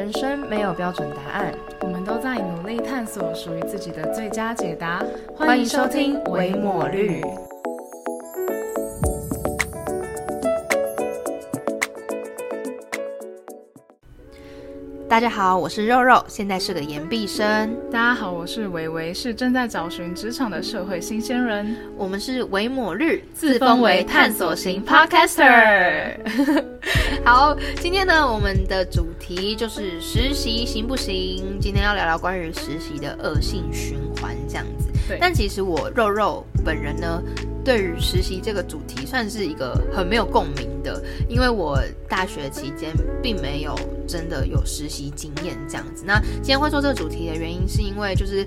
人生没有标准答案，我们都在努力探索属于自己的最佳解答。欢迎收听《维抹绿》。大家好，我是肉肉，现在是个研毕生。大家好，我是维维，是正在找寻职场的社会新鲜人。我们是维抹绿，自封为探索型 Podcaster。好，今天呢，我们的主题就是实习行不行？今天要聊聊关于实习的恶性循环这样子。对但其实我肉肉本人呢，对于实习这个主题算是一个很没有共鸣的，因为我大学期间并没有真的有实习经验这样子。那今天会做这个主题的原因，是因为就是。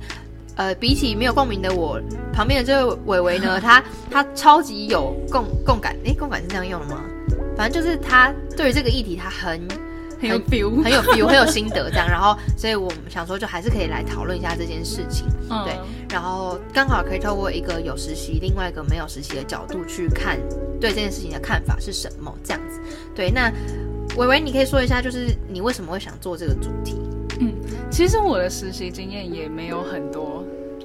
呃，比起没有共鸣的我，旁边的这位伟伟呢，他他超级有共共感，诶，共感是这样用的吗？反正就是他对于这个议题，他很很有 feel，很有 feel，很有心得这样。然后，所以我们想说，就还是可以来讨论一下这件事情。嗯对，然后刚好可以透过一个有实习，另外一个没有实习的角度去看对这件事情的看法是什么，这样子。对，那伟伟，你可以说一下，就是你为什么会想做这个主题？嗯其实我的实习经验也没有很多，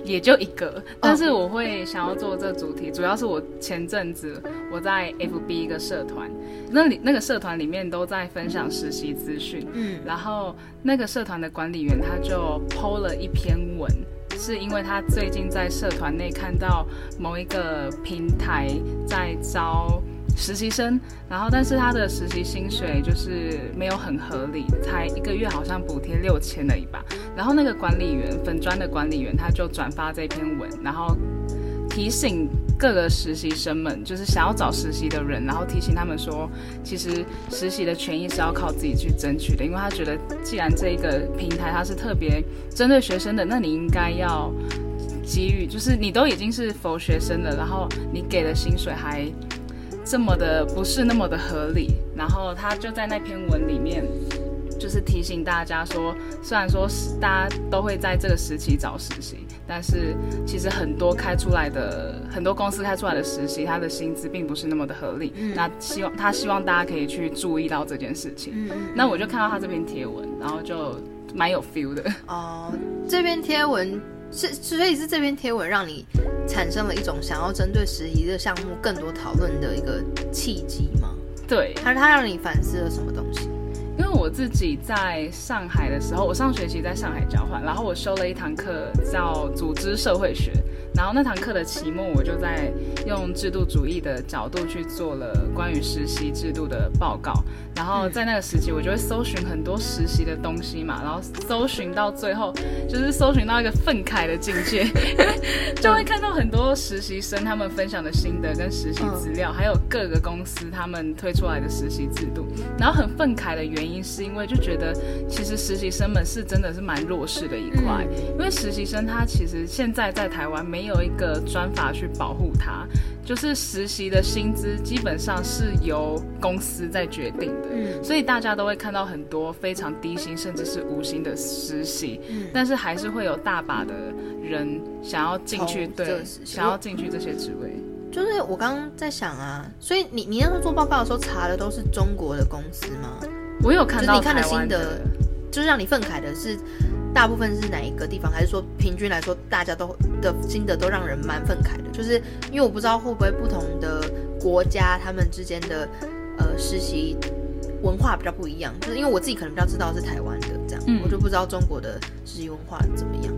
也就一个。但是我会想要做这主题，主要是我前阵子我在 FB 一个社团，那里那个社团里面都在分享实习资讯，嗯。然后那个社团的管理员他就 PO 了一篇文，是因为他最近在社团内看到某一个平台在招实习生，然后但是他的实习薪水就是没有很合理，才一个月好像补贴六千而已吧。然后那个管理员粉专的管理员他就转发这篇文，然后提醒各个实习生们，就是想要找实习的人，然后提醒他们说，其实实习的权益是要靠自己去争取的，因为他觉得既然这一个平台它是特别针对学生的，那你应该要给予，就是你都已经是否学生了，然后你给的薪水还这么的不是那么的合理，然后他就在那篇文里面。就是提醒大家说，虽然说是大家都会在这个时期找实习，但是其实很多开出来的很多公司开出来的实习，他的薪资并不是那么的合理。嗯那希望他希望大家可以去注意到这件事情。嗯嗯那我就看到他这篇贴文，然后就蛮有 feel 的。哦，这篇贴文是，所以是这篇贴文让你产生了一种想要针对实习这个项目更多讨论的一个契机吗？对，还是它让你反思了什么东西？因为我自己在上海的时候，我上学期在上海交换，然后我修了一堂课叫组织社会学，然后那堂课的期末我就在用制度主义的角度去做了关于实习制度的报告，然后在那个时期我就会搜寻很多实习的东西嘛，然后搜寻到最后就是搜寻到一个愤慨的境界，就会看到很多实习生他们分享的心得跟实习资料，还有各个公司他们推出来的实习制度，然后很愤慨的原因是因为就觉得其实实习生们是真的是蛮弱势的一块，因为实习生他其实现在在台湾没有一个专法去保护他，就是实习的薪资基本上是由公司在决定的，嗯所以大家都会看到很多非常低薪甚至是无薪的实习，嗯但是还是会有大把的人想要进去，对想要进去这些职位。就是我刚刚在想啊，所以你你那时候做报告的时候查的都是中国的公司吗？我有看到就是你看的心得就是让你愤慨的是大部分是哪一个地方，还是说平均来说大家都的心得都让人蛮愤慨的？就是因为我不知道会不会不同的国家他们之间的呃实习文化比较不一样，就是因为我自己可能比较知道是台湾的这样，嗯我就不知道中国的实习文化怎么样。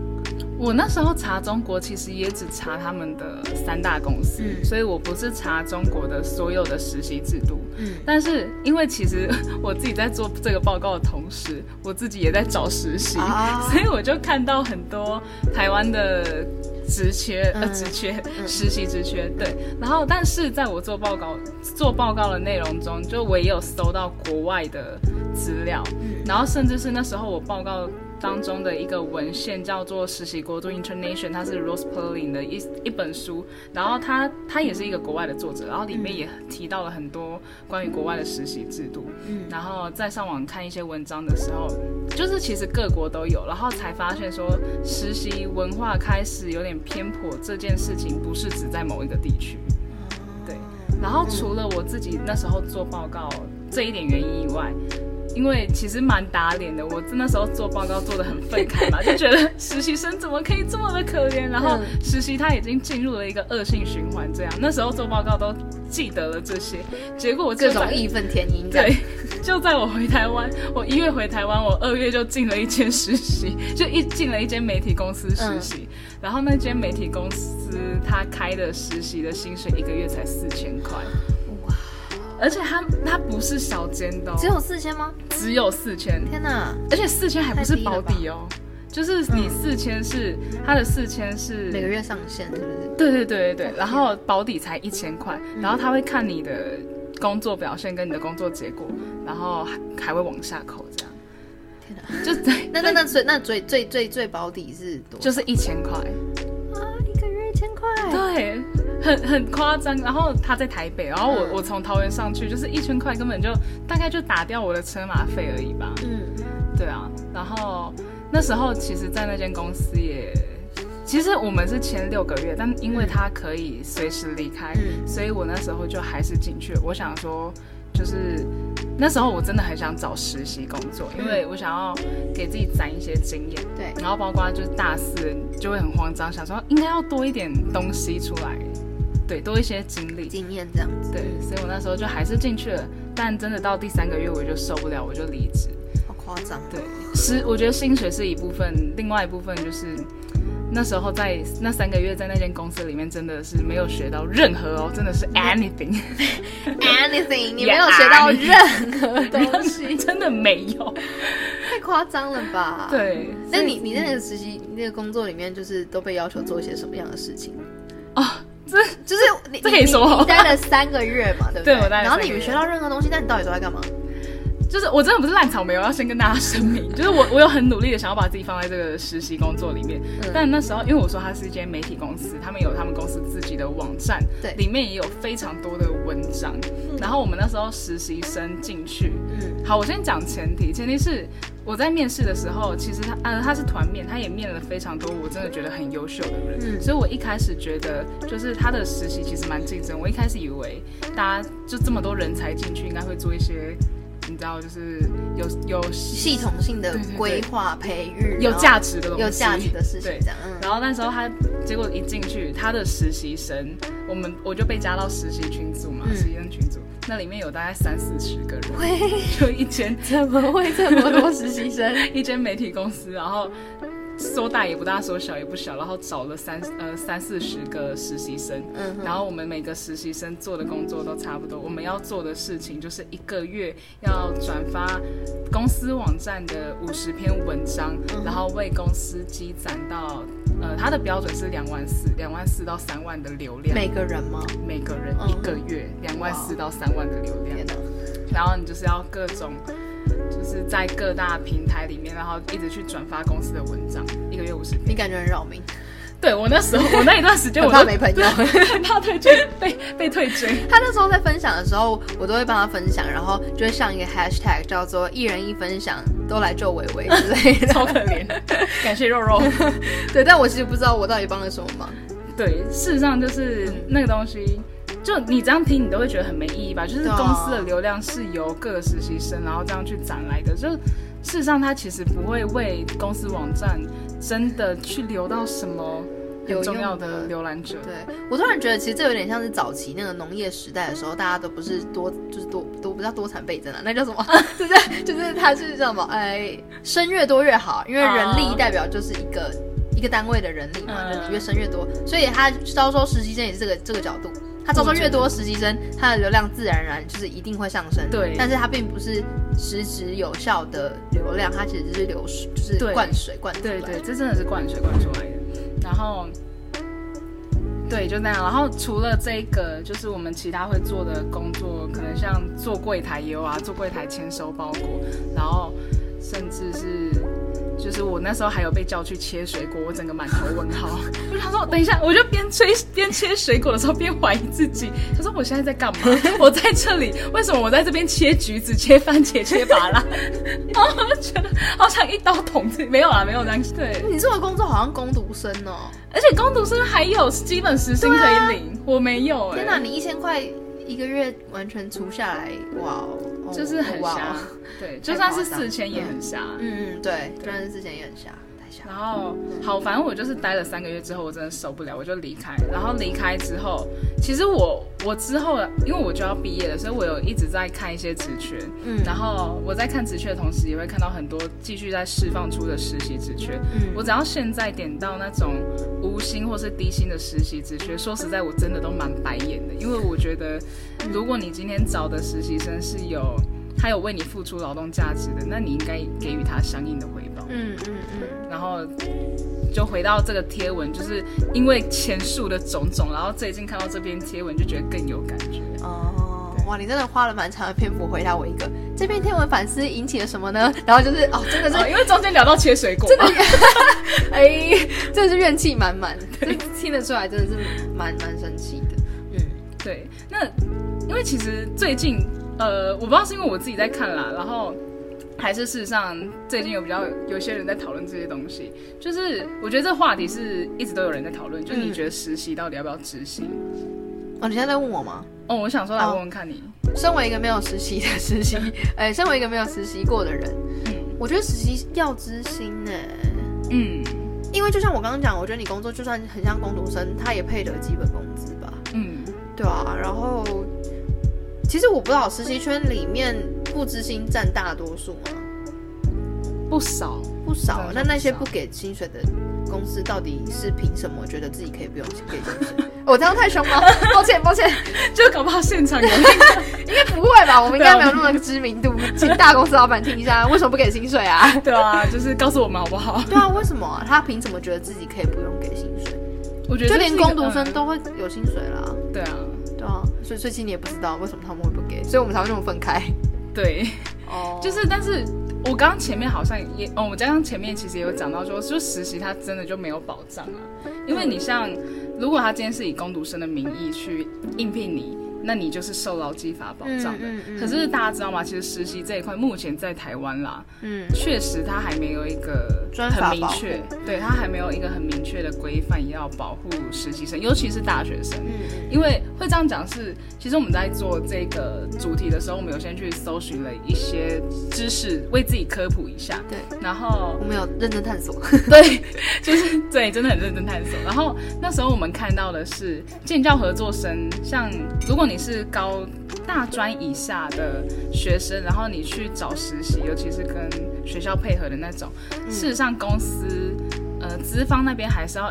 我那时候查中国，其实也只查他们的三大公司，嗯。所以我不是查中国的所有的实习制度。嗯。但是因为其实 我自己在做这个报告的同时，我自己也在找实习，啊。所以我就看到很多台湾的职缺，呃，嗯。职缺，嗯。实习职缺，对。然后，但是在我做报告做报告的内容中，就我也有搜到国外的资料，嗯。然后甚至是那时候我报告当中的一个文献叫做《实习国度 Internation》，它是 Rose Perlin 的一一本书，然后他他也是一个国外的作者，然后里面也提到了很多关于国外的实习制度，嗯。然后在上网看一些文章的时候，就是其实各国都有，然后才发现说实习文化开始有点偏颇，这件事情不是只在某一个地区。对。然后除了我自己那时候做报告这一点原因以外，因为其实蛮打脸的，我那时候做报告做的很愤慨嘛，就觉得实习生怎么可以这么的可怜，然后实习他已经进入了一个恶性循环，这样那时候做报告都记得了这些，结果我各种义愤填膺。对，就在我回台湾，我一月回台湾，我二月就进了一间实习，就一进了一间媒体公司实习，然后那间媒体公司他开的实习的薪水一个月才四千块。而且他他不是小间的，只有四千吗？只有四千，天哪！而且四千还不是保底哦，就是你四千是他的四千是每个月上限，是不是？对对对对对，然后保底才一千块，然后他会看你的工作表现跟你的工作结果，然后还还会往下扣这样。天哪！就对，那那那最那最最最最保底是多？就是一千块啊，一个月一千块，对。很很夸张，然后他在台北，然后我我从桃园上去，就是一千块，根本就大概就打掉我的车马费而已吧。嗯，对啊，然后那时候其实，在那间公司也，其实我们是签六个月，但因为他可以随时离开，所以我那时候就还是进去。我想说。就是那时候我真的很想找实习工作，因为我想要给自己攒一些经验。对，然后包括就是大四就会很慌张，想说应该要多一点东西出来，对，多一些经历、经验这样子。对，所以我那时候就还是进去了，但真的到第三个月我就受不了，我就离职。好夸张。对，是我觉得薪水是一部分，另外一部分就是。那时候在那三个月在那间公司里面，真的是没有学到任何哦，真的是 anything，anything，你没有学到任何 东西，真的没有，太夸张了吧？对，那你你在那个实习那个工作里面，就是都被要求做一些什么样的事情？哦，这就是你这可以说你待了三个月嘛，对不对？对，我待然后你没学到任何东西，那你到底都在干嘛？就是我真的不是烂草莓，我要先跟大家声明，就是我我有很努力的想要把自己放在这个实习工作里面，但那时候因为我说它是一间媒体公司，他们有他们公司自己的网站，对，里面也有非常多的文章，然后我们那时候实习生进去，嗯，好，我先讲前提，前提是我在面试的时候，其实他呃他是团面，他也面了非常多我真的觉得很优秀的人，嗯，所以我一开始觉得就是他的实习其实蛮竞争，我一开始以为大家就这么多人才进去，应该会做一些。你知道，就是有有系统性的规划、培育，有价值的东西，有价值的事情。这样，然后那时候他结果一进去，他的实习生，我们我就被加到实习群组嘛，实习生群组，那里面有大概三四十个人，就一间 怎么会这么多实习生？一间媒体公司，然后。说大也不大，说小也不小，然后找了三呃三四十个实习生，嗯，然后我们每个实习生做的工作都差不多，我们要做的事情就是一个月要转发公司网站的五十篇文章，然后为公司积攒到呃它的标准是两万四，两万四到三万的流量，每个人吗？每个人一个月两万四到三万的流量，然后你就是要各种。就是在各大平台里面，然后一直去转发公司的文章，一个月五十篇。你感觉很扰民？对我那时候，我那一段时间我怕没朋友，怕退追，被被退追。他那时候在分享的时候，我都会帮他分享，然后就会上一个 hashtag 叫做“一人一分享”，都来救伟伟之类的，超可怜。感谢肉肉。对，但我其实不知道我到底帮了什么忙。对，事实上就是那个东西。就你这样听，你都会觉得很没意义吧？就是公司的流量是由各个实习生，然后这样去攒来的。就事实上，它其实不会为公司网站真的去留到什么有重要的浏览者。对我突然觉得，其实这有点像是早期那个农业时代的时候，大家都不是多，就是多都不叫多产倍增啊，那叫什么？对不对？就是它是叫什么？哎，生越多越好，因为人力代表就是一个一个单位的人力嘛，人力越生越多，所以他招收实习生也是这个这个角度。他招收越多实习生，他的流量自然而然就是一定会上升。对，但是它并不是实质有效的流量，它其实就是流水，就是灌水灌出来。对对，这真的是灌水灌出来的。然后，对，就那样。然后除了这个，就是我们其他会做的工作，可能像做柜台也有啊，做柜台签收包裹，然后甚至是。就是我那时候还有被叫去切水果，我整个满头问号。我想说，等一下，我就边吹边切水果的时候边怀疑自己。他说我现在在干嘛？我在这里，为什么我在这边切橘子、切番茄、切芭拉？然后我觉得好像一刀捅自己。没有啊，没有这样。对，你做的工作好像工读生哦，而且工读生还有基本时薪可以领，我没有。天哪，你一千块。一个月完全除下来，哇哦，哦就是很哇瞎哦。对，就算是四千也很瞎。嗯嗯，对，就算是之前也很瞎，然后好，反正我就是待了三个月之后，我真的受不了，我就离开。然后离开之后，其实我我之后，因为我就要毕业了，所以我有一直在看一些职缺。嗯然后我在看职缺的同时，也会看到很多继续在释放出的实习职缺。嗯我只要现在点到那种无薪或是低薪的实习职缺，说实在，我真的都蛮白眼的，因为我觉得，如果你今天找的实习生是有他有为你付出劳动价值的，那你应该给予他相应的回报。嗯嗯嗯，然后就回到这个贴文，就是因为前述的种种，然后最近看到这篇贴文就觉得更有感觉。哦，哇，你真的花了蛮长的篇幅回答我一个这篇贴文反思引起了什么呢？然后就是哦，真的是哦，因为中间聊到切水果真的，哎，真的是怨气满满，这听得出来，真的是蛮蛮生气的。嗯对，那因为其实最近，呃，我不知道是因为我自己在看啦，然后还是事实上最近有比较有些人在讨论这些东西，就是我觉得这话题是一直都有人在讨论，就是你嗯觉得实习到底要不要执行？哦，你现在在问我吗？哦，我想说来问问看你，身为一个没有实习的实习，哎，身为一个没有实习过的人，嗯我觉得实习要知心呢。嗯因为就像我刚刚讲，我觉得你工作就算很像工读生，他也配得基本工资吧，嗯，对啊。然后，其实我不知道实习圈里面不知心占大多数吗？不少，不少那那些不给薪水的公司，到底是凭什么觉得自己可以不用给薪水？我 这样太凶吗？抱歉，抱歉，就搞不好现场有。应该不会吧？我们应该没有那么知名度，请大公司老板听一下，为什么不给薪水啊？对啊，就是告诉我们好不好？对啊，为什么啊、他凭什么觉得自己可以不用给薪水？我觉得就连工读生嗯都会有薪水啦。对啊，对啊，所以最近你也不知道为什么他们会不给，所以我们才会那么分开。对，哦 就是但是我刚刚前面好像也哦，我刚刚前面其实也有讲到说，就实习它真的就没有保障啊，因为你像如果他今天是以工读生的名义去应聘你。那你就是受劳基法保障的，嗯嗯嗯可是大家知道吗？其实实习这一块目前在台湾啦，嗯确实它还没有一个很明确，对它还没有一个很明确的规范要保护实习生，尤其是大学生。嗯因为会这样讲是，其实我们在做这个主题的时候，我们有先去搜寻了一些知识，为自己科普一下。对，然后我们有认真探索。对，就是对，真的很认真探索。然后那时候我们看到的是建教合作生，像如果你是高大专以下的学生，然后你去找实习，尤其是跟学校配合的那种，事实上公司呃资方那边还是要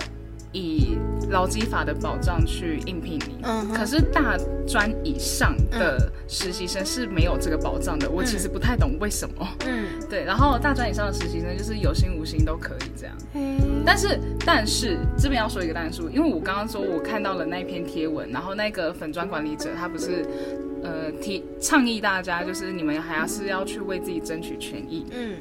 以劳基法的保障去应聘你。嗯哼可是大专以上的实习生是没有这个保障的，我其实不太懂为什么。嗯，对，然后大专以上的实习生就是有心无心都可以这样。嘿但是，但是这边要说一个但数，因为我刚刚说我看到了那一篇贴文，然后那个粉砖管理者他不是呃提倡议大家，就是你们还是要去为自己争取权益。嗯。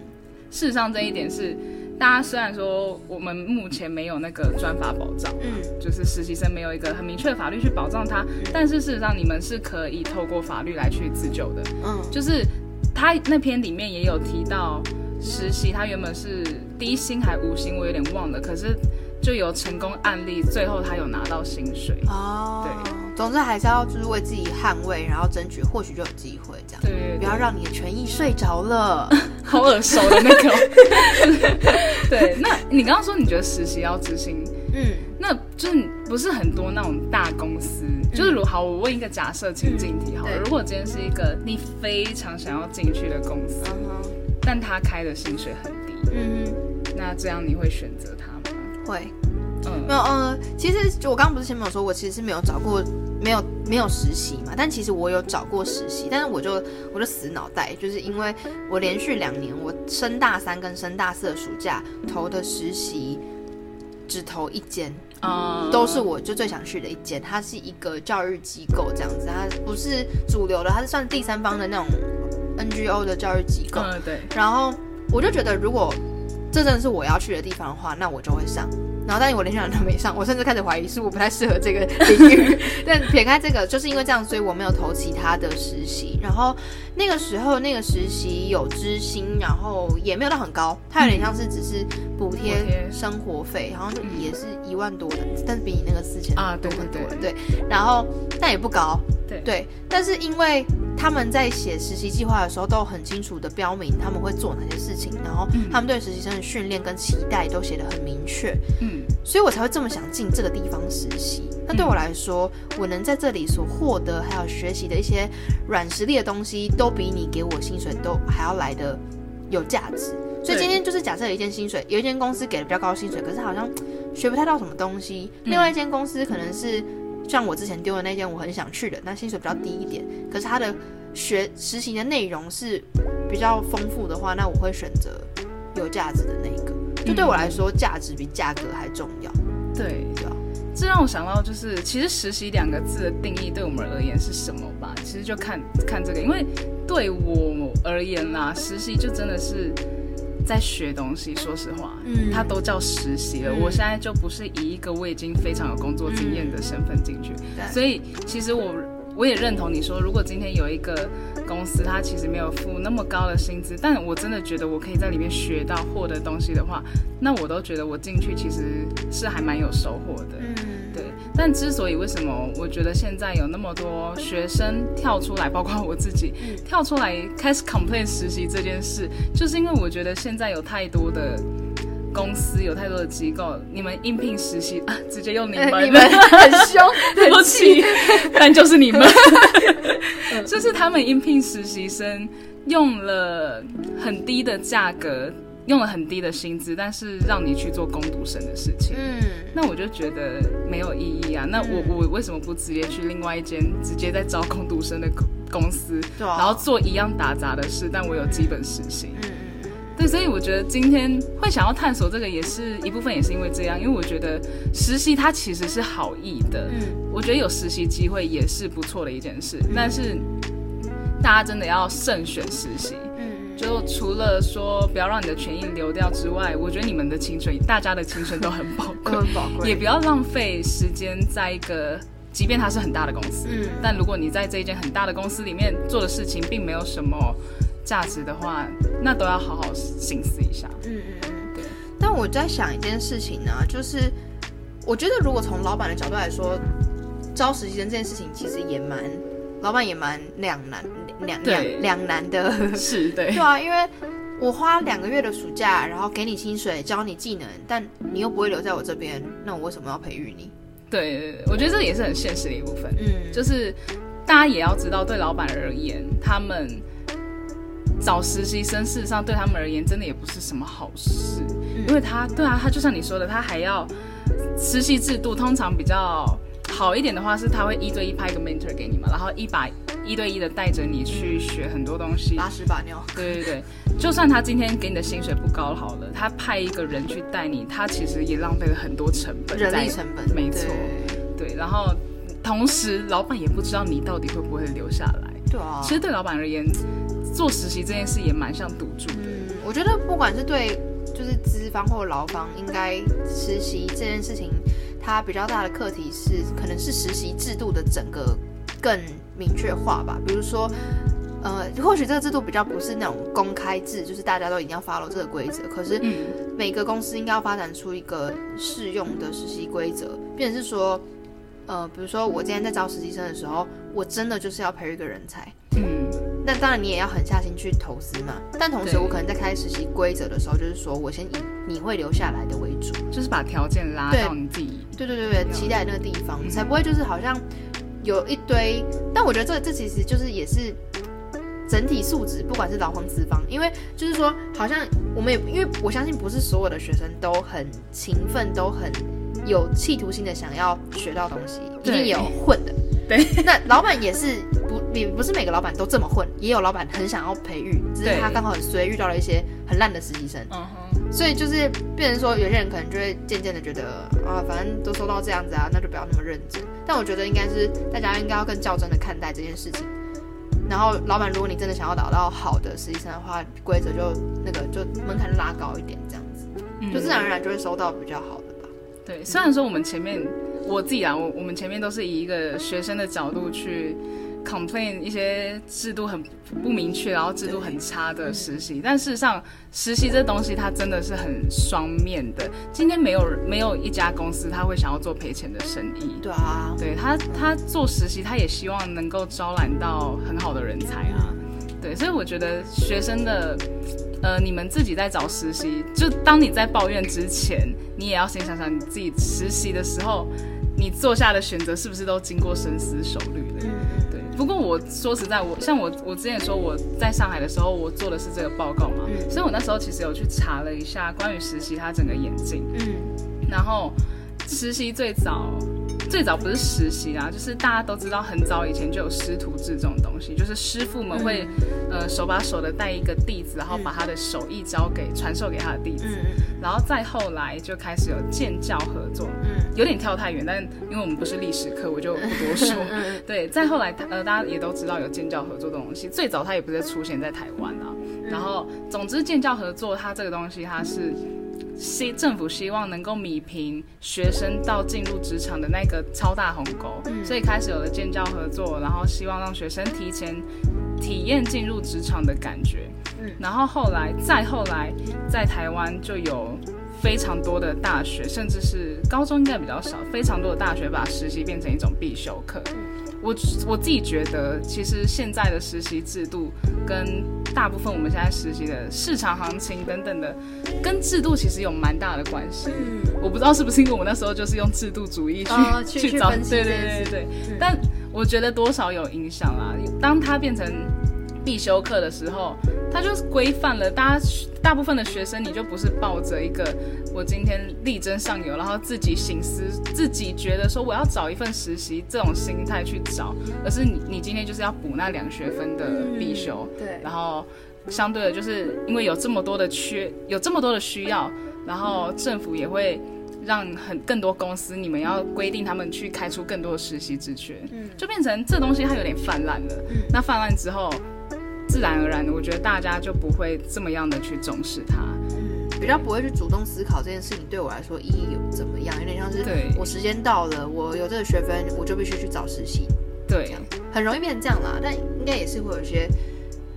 事实上，这一点是大家虽然说我们目前没有那个专法保障，嗯。就是实习生没有一个很明确的法律去保障他，但是事实上你们是可以透过法律来去自救的。嗯。就是他那篇里面也有提到，实习他原本是低薪还无薪，我有点忘了，可是就有成功案例，最后他有拿到薪水。哦，对，总之还是要就是为自己捍卫，然后争取，或许就有机会这样。对对不要让你的权益睡着了。好耳熟的那个。对，那你刚刚说你觉得实习要执行，嗯那就是不是很多那种大公司，就是如好，我问一个假设情境题好了，嗯如果今天是一个你非常想要进去的公司，但他开的薪水很低，嗯那这样你会选择他吗？会。嗯没有，嗯，其实就我刚刚不是前面有说，我其实是没有找过，没有没有实习嘛，但其实我有找过实习，但是我就我就死脑袋，就是因为我连续两年，我升大三跟升大四的暑假投的实习只投一间，啊都是我就最想去的一间，它是一个教育机构这样子，它不是主流的，它是算第三方的那种 NGO 的教育机构，嗯对，然后我就觉得，如果这真的是我要去的地方的话，那我就会上。然后，但是我连续两年都没上，我甚至开始怀疑是我不太适合这个领域。但撇开这个，就是因为这样，所以我没有投其他的实习。然后那个时候，那个实习有知心，然后也没有到很高，它有点像是只是补贴生活费，好像就也是一万多的，但是比你那个四千啊多很多对了。对，然后但也不高，对对，但是因为他们在写实习计划的时候，都很清楚的标明他们会做哪些事情，然后嗯他们对实习生的训练跟期待都写得很明确，嗯，所以我才会这么想进这个地方实习。那对我来说，我能在这里所获得还有学习的一些软实力的东西，都比你给我薪水都还要来的有价值。所以今天就是假设有一间薪水，有一间公司给了比较高的薪水，可是好像学不太到什么东西。嗯另外一间公司可能是像我之前丢的那间我很想去的，那薪水比较低一点，可是它的学实习的内容是比较丰富的话，那我会选择有价值的那一个。就对我来说，价值比价格还重要，对，对吧？这让我想到，就是其实“实习”两个字的定义对我们而言是什么吧？其实就看看这个，因为对我而言啦，实习就真的是在学东西。说实话，嗯它都叫实习了。嗯我现在就不是以一个我已经非常有工作经验的身份进去，对所以其实我我也认同你说，如果今天有一个公司，它其实没有付那么高的薪资，但我真的觉得我可以在里面学到获得东西的话，那我都觉得我进去其实是还蛮有收获的。但之所以为什么我觉得现在有那么多学生跳出来，包括我自己、嗯跳出来开始 complain 实习这件事，就是因为我觉得现在有太多的公司，有太多的机构，你们应聘实习啊，直接用你们，呃 你们很凶，对不很气起，但就是你们，就是他们应聘实习生用了很低的价格，用了很低的薪资，但是让你去做攻读生的事情。嗯，那我就觉得没有意义啊！那我嗯我为什么不直接去另外一间直接在招工读生的公公司，对啊然后做一样打杂的事，但我有基本实习？嗯嗯对，所以我觉得今天会想要探索这个，也是一部分也是因为这样，因为我觉得实习它其实是好意的，嗯我觉得有实习机会也是不错的一件事，但是大家真的要慎选实习。嗯就除了说不要让你的权益流掉之外，我觉得你们的青春，大家的青春都很宝贵，很宝贵，也不要浪费时间在一个，即便它是很大的公司，嗯但如果你在这一间很大的公司里面做的事情并没有什么价值的话，那都要好好心思一下。嗯嗯嗯，对。但我在想一件事情呢、就是我觉得如果从老板的角度来说，招实习生这件事情其实也蛮，老板也蛮两难两两两难的，是 对。对啊，因为我花两个月的暑假，然后给你薪水，教你技能，但你又不会留在我这边，那我为什么要培育你？对我觉得这也是很现实的一部分。嗯，就是大家也要知道，对老板而言，他们找实习生，事实上对他们而言，真的也不是什么好事，因为他对啊，他就像你说的，他还要实习制度，通常比较好一点的话，是他会一对一派一个 mentor 给你嘛，然后一把一对一的带着你去学很多东西。拉屎把尿。对对对，就算他今天给你的薪水不高好了，他派一个人去带你，他其实也浪费了很多成本，人力成本，没错对对，然后同时老板也不知道你到底会不会留下来。对啊，其实对老板而言，做实习这件事也蛮像赌注的。嗯，我觉得不管是对就是资方或劳方，应该实习这件事情，它比较大的课题是可能是实习制度的整个更明确化吧。比如说，呃，或许这个制度比较不是那种公开制，就是大家都一定要 follow 这个规则，可是嗯，每个公司应该要发展出一个适用的实习规则，变成是说。呃，比如说我今天在招实习生的时候，我真的就是要培育一个人才，嗯，那当然你也要狠下心去投资嘛。但同时，我可能在开实习规则的时候，就是说我先以你会留下来的为主。就是把条件拉到你自己。对对对对，期待那个地方，才不会就是好像有一堆。但我觉得这这其实就是也是整体素质，不管是劳方资方，因为就是说，好像我们也因为我相信不是所有的学生都很勤奋，都很有企图心的想要学到东西，一定有混的。对，那老板也是也不是每个老板都这么混，也有老板很想要培育，只是他刚好很衰遇到了一些很烂的实习生，嗯哼，所以就是变成说有些人可能就会渐渐的觉得啊，反正都收到这样子啊，那就不要那么认真。但我觉得应该是大家应该要更较真的看待这件事情。然后老板，如果你真的想要找到好的实习生的话，规则就那个就门槛拉高一点，这样子，嗯就自然而然就会收到比较好的吧。对。虽然说我们前面我自己啊，我我们前面都是以一个学生的角度去 complain 一些制度很不明确，然后制度很差的实习。但事实上，实习这东西它真的是很双面的。今天没有没有一家公司他会想要做赔钱的生意。对啊，对他他做实习，他也希望能够招揽到很好的人才啊。对，所以我觉得学生的。呃，你们自己在找实习，就当你在抱怨之前，你也要先想想你自己实习的时候，你做下的选择是不是都经过深思熟虑的？对。不过我说实在，我像我我之前说我在上海的时候，我做的是这个报告嘛，所以我那时候其实有去查了一下关于实习它整个演进，嗯，然后实习最早。最早不是实习啦，就是大家都知道，很早以前就有师徒制这种东西，就是师傅们会，呃，手把手的带一个弟子，然后把他的手艺交给传授给他的弟子，然后再后来就开始有建教合作，嗯，有点跳太远，但因为我们不是历史课，我就不多说。对，再后来，呃，大家也都知道有建教合作这种东西，最早它也不是出现在台湾啊。然后，总之建教合作它这个东西，它是。希政府希望能够米平学生到进入职场的那个超大鸿沟，所以开始有了建教合作，然后希望让学生提前体验进入职场的感觉。嗯，然后后来再后来，在台湾就有非常多的大学，甚至是高中应该比较少，非常多的大学把实习变成一种必修课。我我自己觉得，其实现在的实习制度跟大部分我们现在实习的市场行情等等的，跟制度其实有蛮大的关系。嗯，我不知道是不是因为我们那时候就是用制度主义去 去找，对对对对。但我觉得多少有影响啦。当它变成必修课的时候，它就是规范了大家。大部分的学生，你就不是抱着一个我今天力争上游，然后自己醒思、自己觉得说我要找一份实习这种心态去找，而是你你今天就是要补那两学分的必修，对，然后相对的，就是因为有这么多的缺，有这么多的需要，然后政府也会让很更多公司，你们要规定他们去开出更多的实习职缺，嗯，就变成这东西它有点泛滥了，嗯，那泛滥之后。自然而然的，我觉得大家就不会这么样的去重视它，嗯，比较不会去主动思考这件事情对我来说意义有怎么样，有点像是我时间到了，我有这个学分，我就必须去找实习，对，很容易变成这样啦。但应该也是会有一些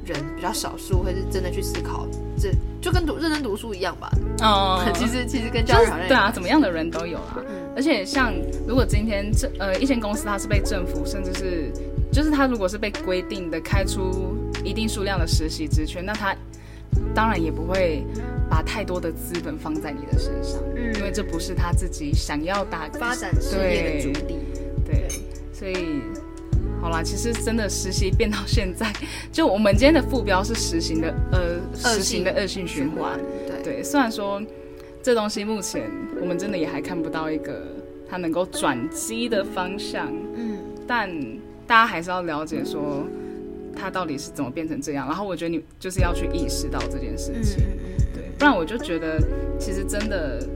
人比较少数，会是真的去思考，这就跟读认真读书一样吧。哦，其实其实跟教育好像对啊，怎么样的人都有啊。而且像如果今天这呃一间公司它是被政府甚至是就是它如果是被规定的开出。一定数量的实习职缺，那他当然也不会把太多的资本放在你的身上，嗯，因为这不是他自己想要打发展事业的主力，对，所以好啦，其实真的实习变到现在，就我们今天的副标是实行的呃实行的恶性循环，对。对，虽然说这东西目前我们真的也还看不到一个它能够转机的方向，嗯，但大家还是要了解说。它到底是怎么变成这样？然后我觉得你就是要去意识到这件事情，对，不然我就觉得其实真的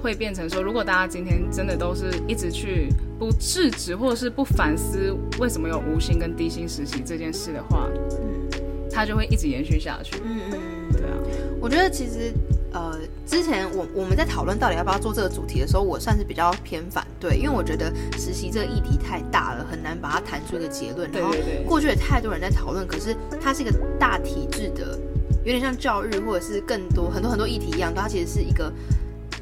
会变成说，如果大家今天真的都是一直去不制止或者是不反思为什么有无薪跟低薪实习这件事的话，嗯，它就会一直延续下去。嗯嗯嗯，对啊，我觉得其实。呃，之前我我们在讨论到底要不要做这个主题的时候，我算是比较偏反对，因为我觉得实习这个议题太大了，很难把它谈出一个结论。然后过去也太多人在讨论，可是它是一个大体制的，有点像教育或者是更多很多很多议题一样，它其实是一个。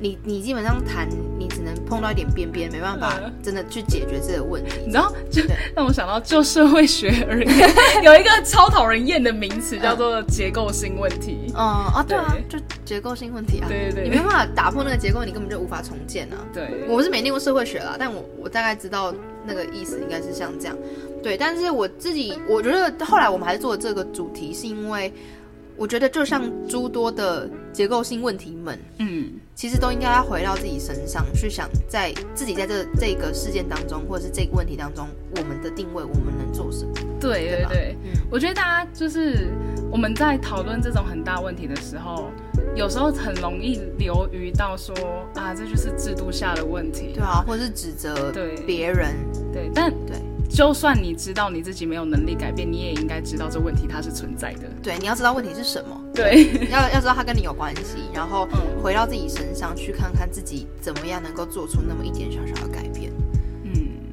你你基本上谈，你只能碰到一点边边，没办法真的去解决这个问题。你知道，就让我想到，就社会学而言，有一个超讨人厌的名词叫做结构性问题。嗯啊，对啊，就结构性问题啊。对对对，你没办法打破那个结构，你根本就无法重建啊。对，我是没念过社会学啦，但我我大概知道那个意思应该是像这样。对，但是我自己我觉得后来我们还是做这个主题，是因为。我觉得就像诸多的结构性问题们，嗯，其实都应该要回到自己身上去想，在自己在这这个事件当中，或者是这个问题当中，我们的定位，我们能做什么？对对对，嗯，我觉得大家就是我们在讨论这种很大问题的时候，有时候很容易流于到说啊，这就是制度下的问题，对啊，或者是指责对。别人，对，但对。就算你知道你自己没有能力改变，你也应该知道这问题它是存在的。对，你要知道问题是什么。对，要要知道它跟你有关系，然后回到自己身上去看看自己怎么样能够做出那么一点小小的改变。嗯，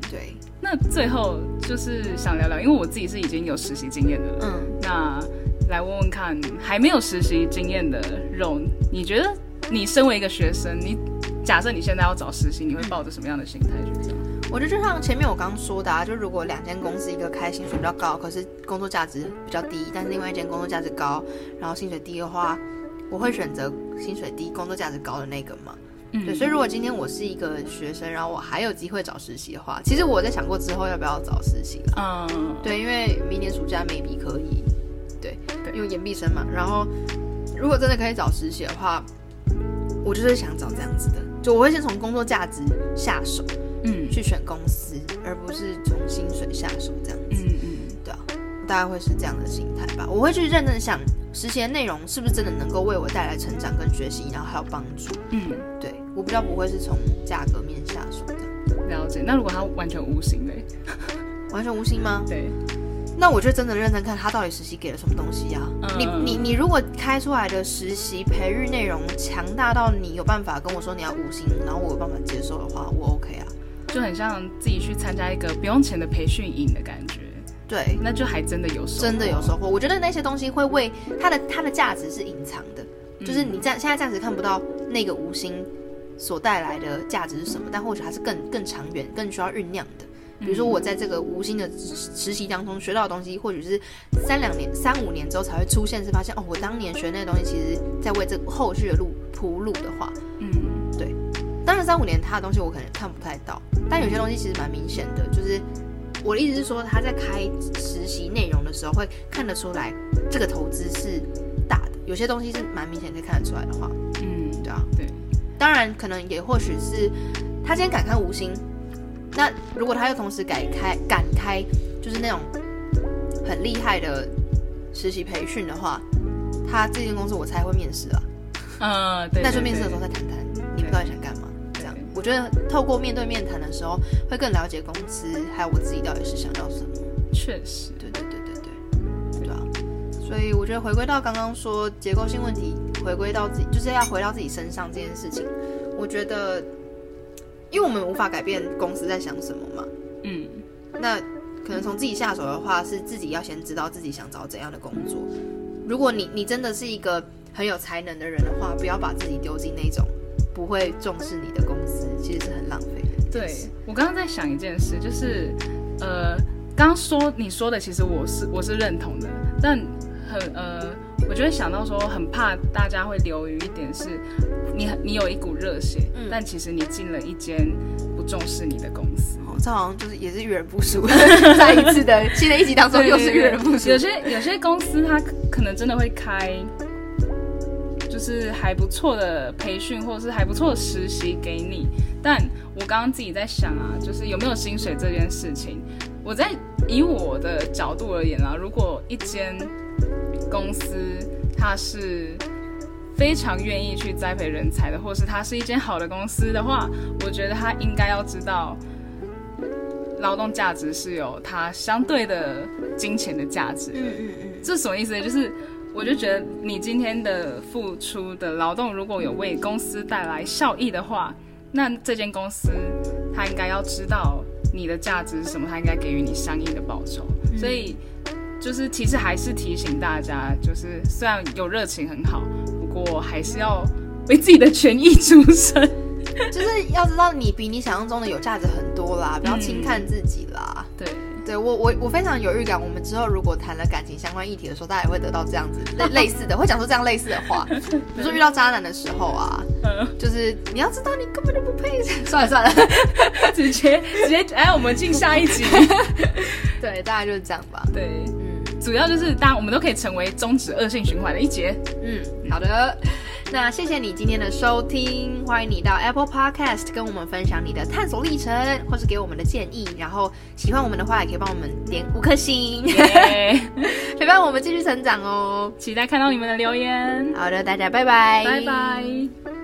对。那那最后就是想聊聊，因为我自己是已经有实习经验的了，嗯，那来问问看，还没有实习经验的肉，你觉得你身为一个学生，你假设你现在要找实习，你会抱着什么样的心态去找？我觉得就像前面我刚刚说的啊，就如果两间公司一个开薪水比较高，可是工作价值比较低，但是另外一间工作价值高，然后薪水低的话，我会选择薪水低、工作价值高的那个嘛。嗯对，所以如果今天我是一个学生，然后我还有机会找实习的话，其实我在想过之后要不要找实习了。嗯，对，因为明年暑假 maybe 可以，对，对因为研毕生嘛。然后如果真的可以找实习的话，我就是想找这样子的，就我会先从工作价值下手嗯去选公司，而不是从薪水下手这样子。嗯嗯对啊，大概会是这样的心态吧。我会去认真想实习的内容是不是真的能够为我带来成长跟学习，然后还有帮助。嗯，对我比较不会是从价格面下手这样。了解。那如果他完全无形嘞？完全无心吗？对，那我就真的认真看他到底实习给了什么东西啊！嗯你你你如果开出来的实习培育内容强大到你有办法跟我说你要五星，然后我有办法接受的话，我 OK 啊。就很像自己去参加一个不用钱的培训营的感觉，对，那就还真的有收获，真的有收获。我觉得那些东西会为它的它的价值是隐藏的，嗯。就是你暂现在暂时看不到那个无心所带来的价值是什么，但或许它是更更长远、更需要酝酿的。比如说我在这个无心的实实习当中学到的东西，或许是三两年、三五年之后才会出现，是发现哦，我当年学那些东西，其实在为这个后续的路铺路的话，嗯当然三五年他的东西我可能看不太到，但有些东西其实蛮明显的，就是我的意思是说，他在开实习内容的时候会看得出来这个投资是大的，有些东西是蛮明显可以看得出来的话，嗯，对啊，对，当然可能也或许是他今天敢开无心，那如果他又同时改开敢开就是那种很厉害的实习培训的话，他这间公司我猜会面试啊。嗯，对，那就面试的时候再谈谈你们到底想干嘛。觉得透过面对面谈的时候，会更了解公司还有我自己到底是想要什么。确实，对对对对对，对啊。所以我觉得回归到刚刚说结构性问题，回归到自己就是要回到自己身上这件事情，我觉得，因为我们无法改变公司在想什么嘛，嗯那可能从自己下手的话，是自己要先知道自己想找怎样的工作。如果你你真的是一个很有才能的人的话，不要把自己丢进那种不会重视你的公司，其实是很浪费的对。我刚刚在想一件事，就是呃，刚刚说你说的，其实我是我是认同的，但很呃，我就会想到说，很怕大家会流于一点是，你很你有一股热血，嗯但其实你进了一间不重视你的公司。哦，这好像就是也是遇人不淑，在一次的新的一集当中又是遇人不淑有。些有些公司它可能真的会开，就是还不错的培训或者是还不错的实习给你。但我刚刚自己在想啊，就是有没有薪水这件事情，我在以我的角度而言啊，如果一间公司它是非常愿意去栽培人才的，或是它是一间好的公司的话，我觉得它应该要知道。劳动价值是有它相对的金钱的价值。嗯嗯嗯，这什么意思呢？就是我就觉得你今天的付出的劳动，如果有为公司带来效益的话，那这间公司它应该要知道你的价值是什么，它应该给予你相应的报酬。所以就是其实还是提醒大家，就是虽然有热情很好，不过还是要为自己的权益出声。就是要知道你比你想象中的有价值很多啦，不要轻看自己啦。对，我我我非常有预感，我们之后如果谈了感情相关议题的时候，大家也会得到这样子类 类似的，会讲出这样类似的话。比如说遇到渣男的时候啊，嗯，就是你要知道你根本就不配。算了算了，直接直接，哎，我们进下一集。对，大概就是这样吧。对，嗯主要就是当然我们都可以成为终止恶性循环的一节。嗯，好的。那谢谢你今天的收听，欢迎你到 Apple Podcast 跟我们分享你的探索历程，或是给我们的建议。然后喜欢我们的话，也可以帮我们点五颗星，耶 陪伴我们继续成长哦。期待看到你们的留言，好的，大家拜拜，拜拜。